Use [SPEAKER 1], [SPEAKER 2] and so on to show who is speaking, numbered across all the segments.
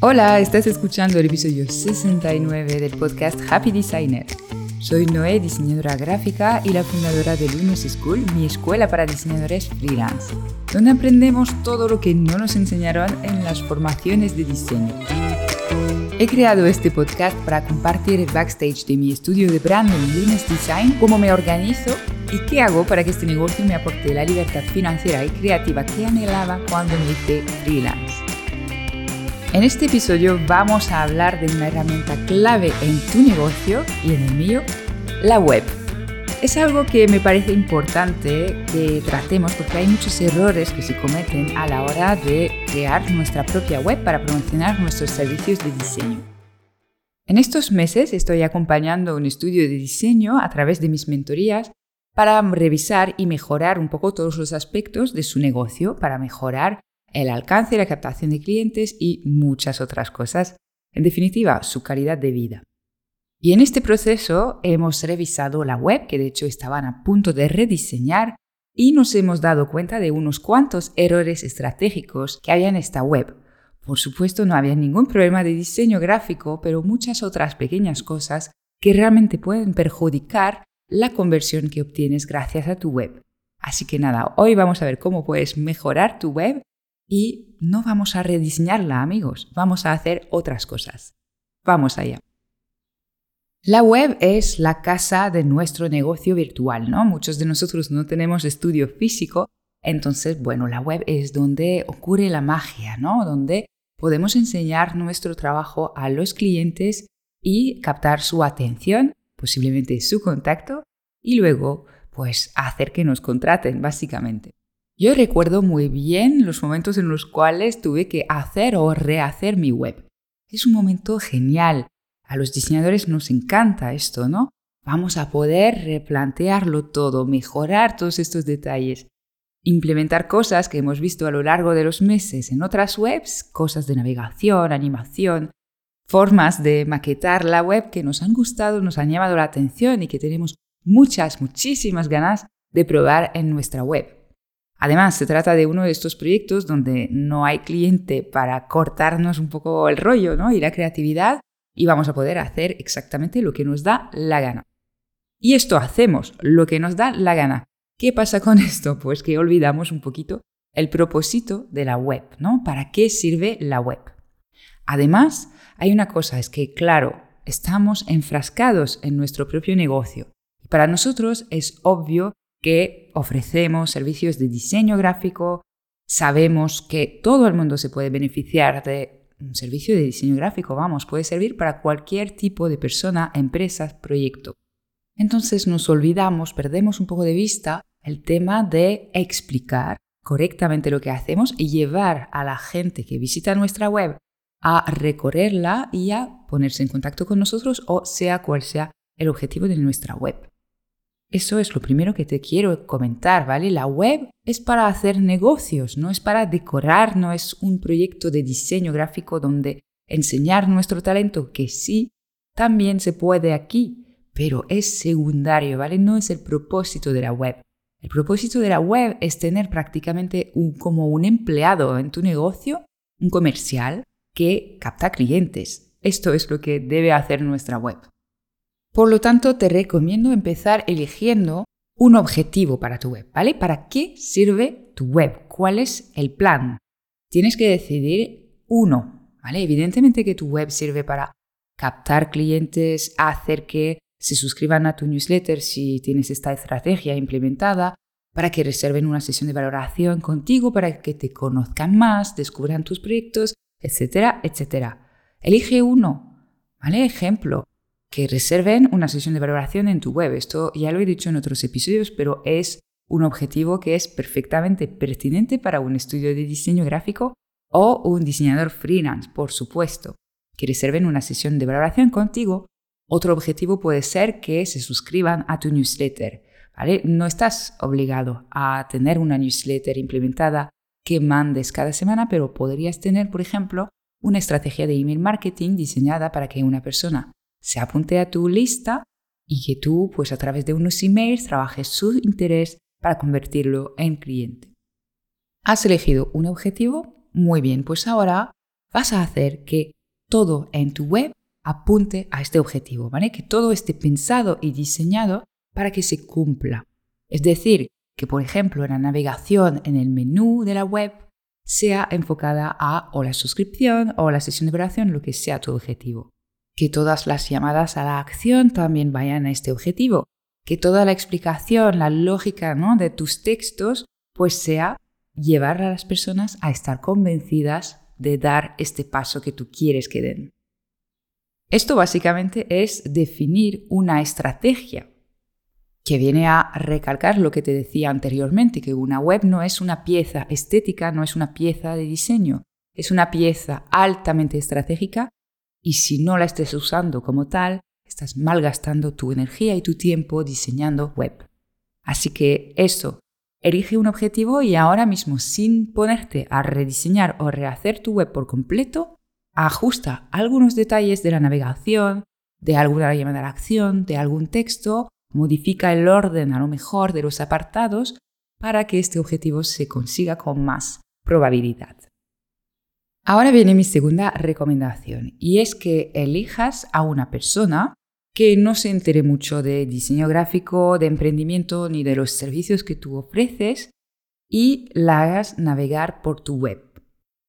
[SPEAKER 1] Hola, estás escuchando el episodio 69 del podcast Happy Designer. Soy Noé, diseñadora gráfica y la fundadora de Lunos School, mi escuela para diseñadores freelance, donde aprendemos todo lo que no nos enseñaron en las formaciones de diseño. He creado este podcast para compartir el backstage de mi estudio de branding Lunes Design, cómo me organizo y qué hago para que este negocio me aporte la libertad financiera y creativa que anhelaba cuando me hice freelance. En este episodio vamos a hablar de una herramienta clave en tu negocio y en el mío, la web. Es algo que me parece importante que tratemos porque hay muchos errores que se cometen a la hora de crear nuestra propia web para promocionar nuestros servicios de diseño. En estos meses estoy acompañando un estudio de diseño a través de mis mentorías para revisar y mejorar un poco todos los aspectos de su negocio, para mejorar el alcance y la captación de clientes y muchas otras cosas. En definitiva, su calidad de vida. Y en este proceso hemos revisado la web, que de hecho estaban a punto de rediseñar, y nos hemos dado cuenta de unos cuantos errores estratégicos que había en esta web. Por supuesto, no había ningún problema de diseño gráfico, pero muchas otras pequeñas cosas que realmente pueden perjudicar la conversión que obtienes gracias a tu web. Así que nada, hoy vamos a ver cómo puedes mejorar tu web y no vamos a rediseñarla, amigos, vamos a hacer otras cosas. Vamos allá. La web es la casa de nuestro negocio virtual, ¿no? Muchos de nosotros no tenemos estudio físico, entonces, bueno, la web es donde ocurre la magia, ¿no? Donde podemos enseñar nuestro trabajo a los clientes y captar su atención, posiblemente su contacto, y luego, pues, hacer que nos contraten, básicamente. Yo recuerdo muy bien los momentos en los cuales tuve que hacer o rehacer mi web. Es un momento genial. A los diseñadores nos encanta esto, ¿no? Vamos a poder replantearlo todo, mejorar todos estos detalles, implementar cosas que hemos visto a lo largo de los meses en otras webs, cosas de navegación, animación, formas de maquetar la web que nos han gustado, nos han llamado la atención y que tenemos muchas, muchísimas ganas de probar en nuestra web. Además, se trata de uno de estos proyectos donde no hay cliente para cortarnos un poco el rollo ¿no? y la creatividad y vamos a poder hacer exactamente lo que nos da la gana. Y esto hacemos, lo que nos da la gana. ¿Qué pasa con esto? Pues que olvidamos un poquito el propósito de la web, ¿no? ¿Para qué sirve la web? Además, hay una cosa, es que, claro, estamos enfrascados en nuestro propio negocio. Para nosotros es obvio que ofrecemos servicios de diseño gráfico, sabemos que todo el mundo se puede beneficiar de un servicio de diseño gráfico, vamos, puede servir para cualquier tipo de persona, empresas, proyecto. Entonces nos olvidamos, perdemos un poco de vista el tema de explicar correctamente lo que hacemos y llevar a la gente que visita nuestra web a recorrerla y a ponerse en contacto con nosotros o sea cual sea el objetivo de nuestra web. Eso es lo primero que te quiero comentar, ¿vale? La web es para hacer negocios, no es para decorar, no es un proyecto de diseño gráfico donde enseñar nuestro talento, que sí, también se puede aquí, pero es secundario, ¿vale? No es el propósito de la web. El propósito de la web es tener prácticamente como un empleado en tu negocio, un comercial que capta clientes. Esto es lo que debe hacer nuestra web. Por lo tanto, te recomiendo empezar eligiendo un objetivo para tu web, ¿vale? ¿Para qué sirve tu web? ¿Cuál es el plan? Tienes que decidir uno, ¿vale? Evidentemente que tu web sirve para captar clientes, hacer que se suscriban a tu newsletter si tienes esta estrategia implementada, para que reserven una sesión de valoración contigo, para que te conozcan más, descubran tus proyectos, etcétera, etcétera. Elige uno, ¿vale? Ejemplo, que reserven una sesión de valoración en tu web. Esto ya lo he dicho en otros episodios, pero es un objetivo que es perfectamente pertinente para un estudio de diseño gráfico o un diseñador freelance, por supuesto, que reserven una sesión de valoración contigo. Otro objetivo puede ser que se suscriban a tu newsletter. ¿vale? No estás obligado a tener una newsletter implementada que mandes cada semana, pero podrías tener, por ejemplo, una estrategia de email marketing diseñada para que una persona se apunte a tu lista y que tú, pues a través de unos emails, trabajes su interés para convertirlo en cliente. ¿Has elegido un objetivo? Muy bien, pues ahora vas a hacer que todo en tu web apunte a este objetivo, ¿vale? Que todo esté pensado y diseñado para que se cumpla. Es decir, que por ejemplo la navegación en el menú de la web sea enfocada a o la suscripción o la sesión de operación, lo que sea tu objetivo. Que todas las llamadas a la acción también vayan a este objetivo. Que toda la explicación, la lógica ¿no? de tus textos, pues sea llevar a las personas a estar convencidas de dar este paso que tú quieres que den. Esto básicamente es definir una estrategia que viene a recalcar lo que te decía anteriormente, que una web no es una pieza estética, no es una pieza de diseño, es una pieza altamente estratégica y si no la estés usando como tal, estás malgastando tu energía y tu tiempo diseñando web. Así que eso, elige un objetivo y ahora mismo sin ponerte a rediseñar o rehacer tu web por completo, ajusta algunos detalles de la navegación, de alguna llamada a la acción, de algún texto modifica el orden a lo mejor de los apartados para que este objetivo se consiga con más probabilidad. Ahora viene mi segunda recomendación y es que elijas a una persona que no se entere mucho de diseño gráfico, de emprendimiento ni de los servicios que tú ofreces y la hagas navegar por tu web.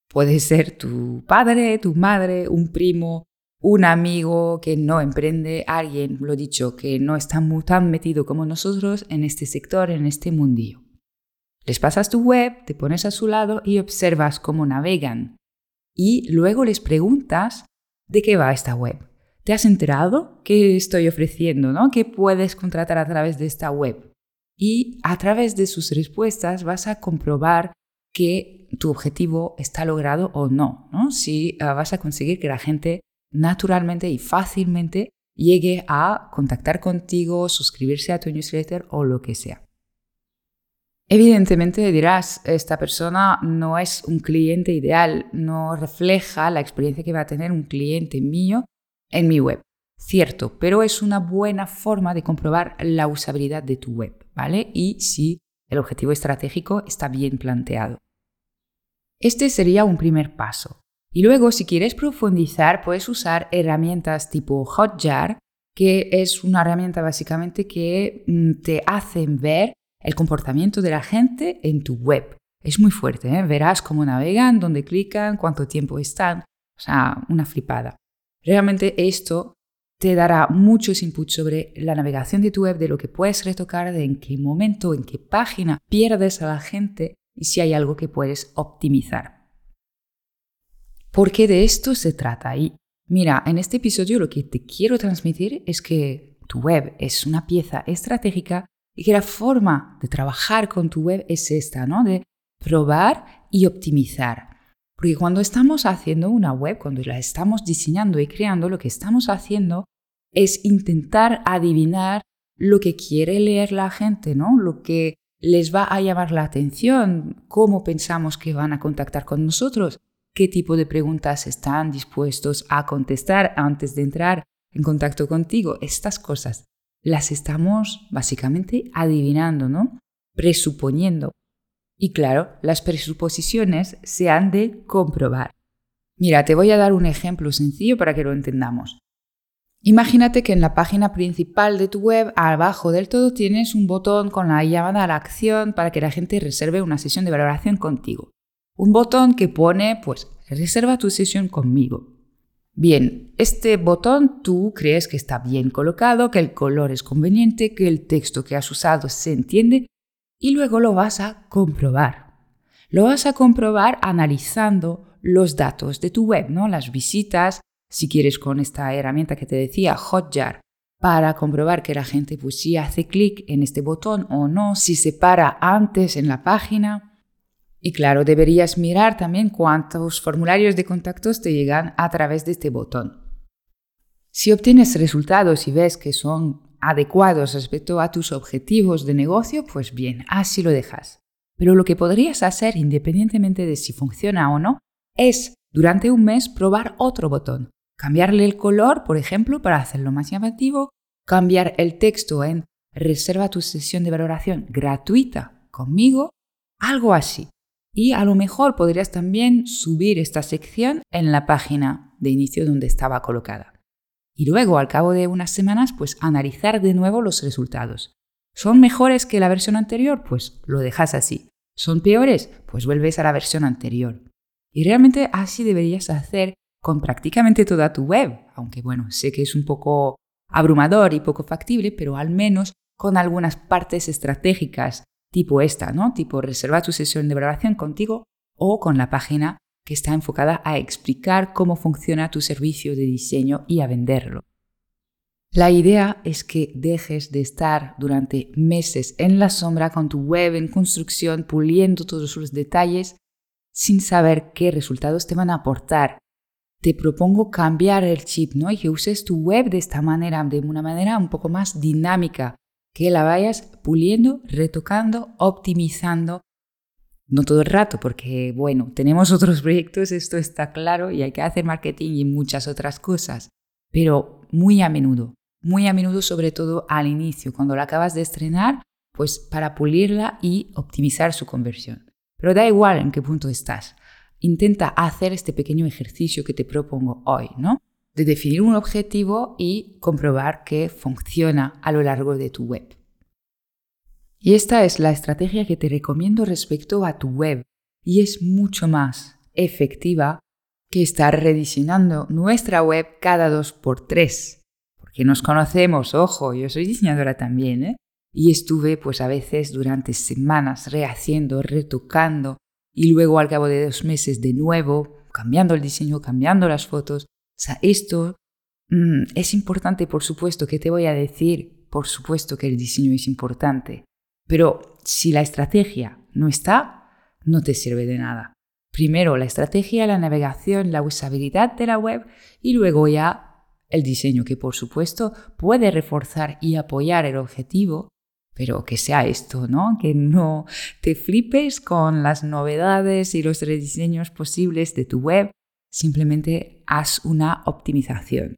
[SPEAKER 1] Puede ser tu padre, tu madre, un primo, un amigo que no emprende, alguien, lo dicho, que no está tan metido como nosotros en este sector, en este mundillo. Les pasas tu web, te pones a su lado y observas cómo navegan. Y luego les preguntas de qué va esta web. ¿Te has enterado qué estoy ofreciendo, no? ¿Qué puedes contratar a través de esta web? Y a través de sus respuestas vas a comprobar que tu objetivo está logrado o no, ¿no? Si ah, vas a conseguir que la gente naturalmente y fácilmente llegue a contactar contigo, suscribirse a tu newsletter o lo que sea. Evidentemente dirás, esta persona no es un cliente ideal, no refleja la experiencia que va a tener un cliente mío en mi web. Cierto, pero es una buena forma de comprobar la usabilidad de tu web, ¿vale? Y si el objetivo estratégico está bien planteado. Este sería un primer paso. Y luego, si quieres profundizar, puedes usar herramientas tipo Hotjar, que es una herramienta básicamente que mm, te hacen ver el comportamiento de la gente en tu web. Es muy fuerte, ¿eh? verás cómo navegan, dónde clican, cuánto tiempo están. O sea, una flipada. Realmente esto te dará muchos inputs sobre la navegación de tu web, de lo que puedes retocar, de en qué momento, en qué página pierdes a la gente y si hay algo que puedes optimizar. Porque de esto se trata. Mira, en este episodio lo que te quiero transmitir es que tu web es una pieza estratégica y que la forma de trabajar con tu web es esta, ¿no? De probar y optimizar. Porque cuando estamos haciendo una web, cuando la estamos diseñando y creando, lo que estamos haciendo es intentar adivinar lo que quiere leer la gente, ¿no? Lo que les va a llamar la atención, cómo pensamos que van a contactar con nosotros qué tipo de preguntas están dispuestos a contestar antes de entrar en contacto contigo. Estas cosas las estamos básicamente adivinando, ¿no? Presuponiendo. Y claro, las presuposiciones se han de comprobar. Mira, te voy a dar un ejemplo sencillo para que lo entendamos. Imagínate que en la página principal de tu web, abajo del todo, tienes un botón con la llamada a la acción para que la gente reserve una sesión de valoración contigo un botón que pone, pues, reserva tu sesión conmigo. Bien, este botón tú crees que está bien colocado, que el color es conveniente, que el texto que has usado se entiende y luego lo vas a comprobar. Lo vas a comprobar analizando los datos de tu web, ¿no? Las visitas, si quieres con esta herramienta que te decía, Hotjar, para comprobar que la gente pues hace clic en este botón o no, si se para antes en la página, y claro, deberías mirar también cuántos formularios de contactos te llegan a través de este botón. Si obtienes resultados y ves que son adecuados respecto a tus objetivos de negocio, pues bien, así lo dejas. Pero lo que podrías hacer, independientemente de si funciona o no, es durante un mes probar otro botón. Cambiarle el color, por ejemplo, para hacerlo más llamativo, cambiar el texto en reserva tu sesión de valoración gratuita conmigo, algo así. Y a lo mejor podrías también subir esta sección en la página de inicio donde estaba colocada. Y luego, al cabo de unas semanas, pues analizar de nuevo los resultados. ¿Son mejores que la versión anterior? Pues lo dejas así. ¿Son peores? Pues vuelves a la versión anterior. Y realmente así deberías hacer con prácticamente toda tu web, aunque bueno, sé que es un poco abrumador y poco factible, pero al menos con algunas partes estratégicas, tipo esta, ¿no? Tipo reservar tu sesión de valoración contigo o con la página que está enfocada a explicar cómo funciona tu servicio de diseño y a venderlo. La idea es que dejes de estar durante meses en la sombra con tu web en construcción, puliendo todos sus detalles, sin saber qué resultados te van a aportar. Te propongo cambiar el chip, ¿no? Y que uses tu web de esta manera, de una manera un poco más dinámica, que la vayas puliendo, retocando, optimizando. No todo el rato, porque bueno, tenemos otros proyectos, esto está claro, y hay que hacer marketing y muchas otras cosas, pero muy a menudo muy a menudo sobre todo al inicio, cuando la acabas de estrenar, pues para pulirla y optimizar su conversión. Pero da igual en qué punto estás. Intenta hacer este pequeño ejercicio que te propongo hoy, ¿no? De definir un objetivo y comprobar que funciona a lo largo de tu web. Y esta es la estrategia que te recomiendo respecto a tu web y es mucho más efectiva que estar rediseñando nuestra web cada dos por tres que nos conocemos, ojo, yo soy diseñadora también, ¿eh? Y estuve pues a veces durante semanas rehaciendo, retocando y luego al cabo de dos meses de nuevo, cambiando el diseño, cambiando las fotos. Sea, esto mm, es importante, por supuesto, que te voy a decir, por supuesto que el diseño es importante, pero si la estrategia no está, no te sirve de nada. Primero la estrategia, la navegación, la usabilidad de la web y luego ya el diseño que por supuesto puede reforzar y apoyar el objetivo, pero que sea esto, ¿no? Que no te flipes con las novedades y los rediseños posibles de tu web, simplemente haz una optimización.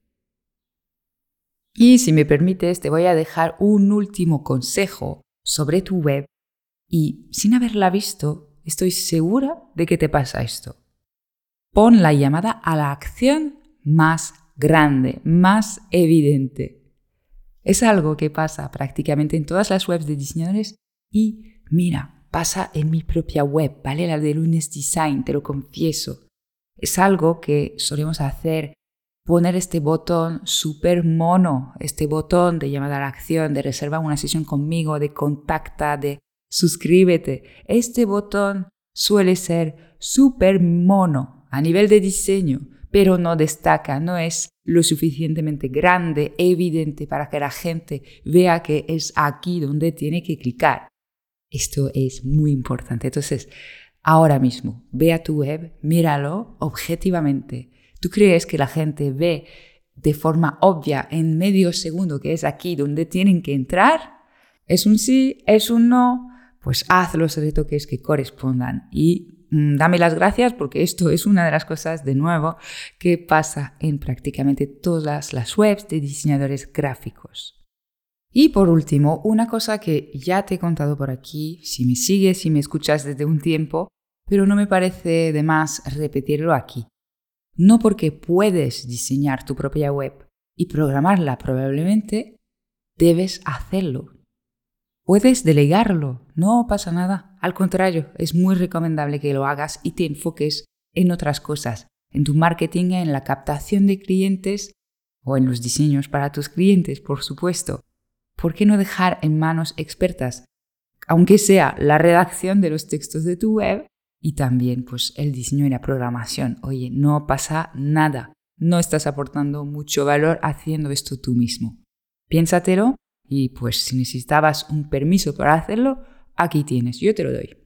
[SPEAKER 1] Y si me permites, te voy a dejar un último consejo sobre tu web y sin haberla visto, estoy segura de que te pasa esto. Pon la llamada a la acción más grande, más evidente. Es algo que pasa prácticamente en todas las webs de diseñadores y mira, pasa en mi propia web, ¿vale? La de Lunes Design, te lo confieso. Es algo que solemos hacer, poner este botón súper mono, este botón de llamada a la acción, de reserva una sesión conmigo, de contacta, de suscríbete. Este botón suele ser súper mono a nivel de diseño pero no destaca, no es lo suficientemente grande, evidente para que la gente vea que es aquí donde tiene que clicar. Esto es muy importante. Entonces, ahora mismo, ve a tu web, míralo objetivamente. ¿Tú crees que la gente ve de forma obvia en medio segundo que es aquí donde tienen que entrar? ¿Es un sí? ¿Es un no? Pues haz los retoques que correspondan y Mm, dame las gracias porque esto es una de las cosas, de nuevo, que pasa en prácticamente todas las webs de diseñadores gráficos. Y por último, una cosa que ya te he contado por aquí, si me sigues, si me escuchas desde un tiempo, pero no me parece de más repetirlo aquí. No porque puedes diseñar tu propia web y programarla probablemente, debes hacerlo. Puedes delegarlo, no pasa nada. Al contrario, es muy recomendable que lo hagas y te enfoques en otras cosas, en tu marketing, en la captación de clientes o en los diseños para tus clientes, por supuesto. ¿Por qué no dejar en manos expertas, aunque sea la redacción de los textos de tu web y también pues el diseño y la programación? Oye, no pasa nada. No estás aportando mucho valor haciendo esto tú mismo. Piénsatelo y pues si necesitabas un permiso para hacerlo, aquí tienes, yo te lo doy.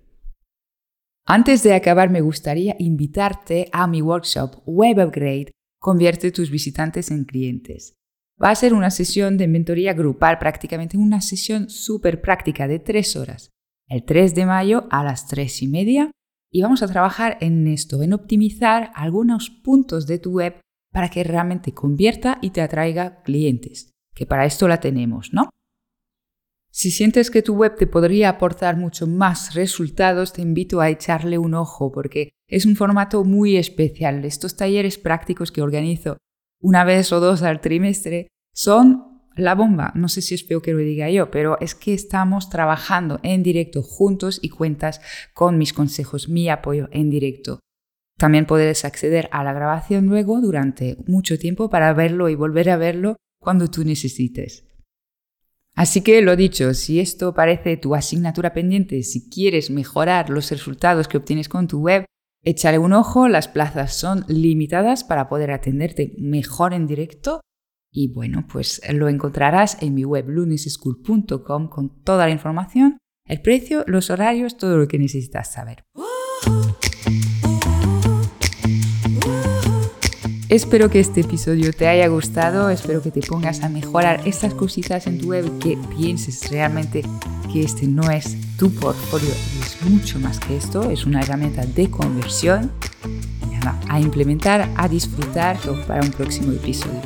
[SPEAKER 1] Antes de acabar, me gustaría invitarte a mi workshop Web Upgrade, convierte tus visitantes en clientes. Va a ser una sesión de mentoría grupal, prácticamente una sesión súper práctica de tres horas, el 3 de mayo a las 3 y media, y vamos a trabajar en esto, en optimizar algunos puntos de tu web para que realmente convierta y te atraiga clientes, que para esto la tenemos, ¿no? Si sientes que tu web te podría aportar mucho más resultados, te invito a echarle un ojo porque es un formato muy especial. Estos talleres prácticos que organizo una vez o dos al trimestre son la bomba. No sé si es feo que lo diga yo, pero es que estamos trabajando en directo juntos y cuentas con mis consejos, mi apoyo en directo. También puedes acceder a la grabación luego durante mucho tiempo para verlo y volver a verlo cuando tú necesites. Así que lo dicho, si esto parece tu asignatura pendiente, si quieres mejorar los resultados que obtienes con tu web, échale un ojo, las plazas son limitadas para poder atenderte mejor en directo y bueno, pues lo encontrarás en mi web lunisschool.com con toda la información, el precio, los horarios, todo lo que necesitas saber. Espero que este episodio te haya gustado, espero que te pongas a mejorar estas cositas en tu web, que pienses realmente que este no es tu portfolio, es mucho más que esto, es una herramienta de conversión. a implementar, a disfrutar para un próximo episodio.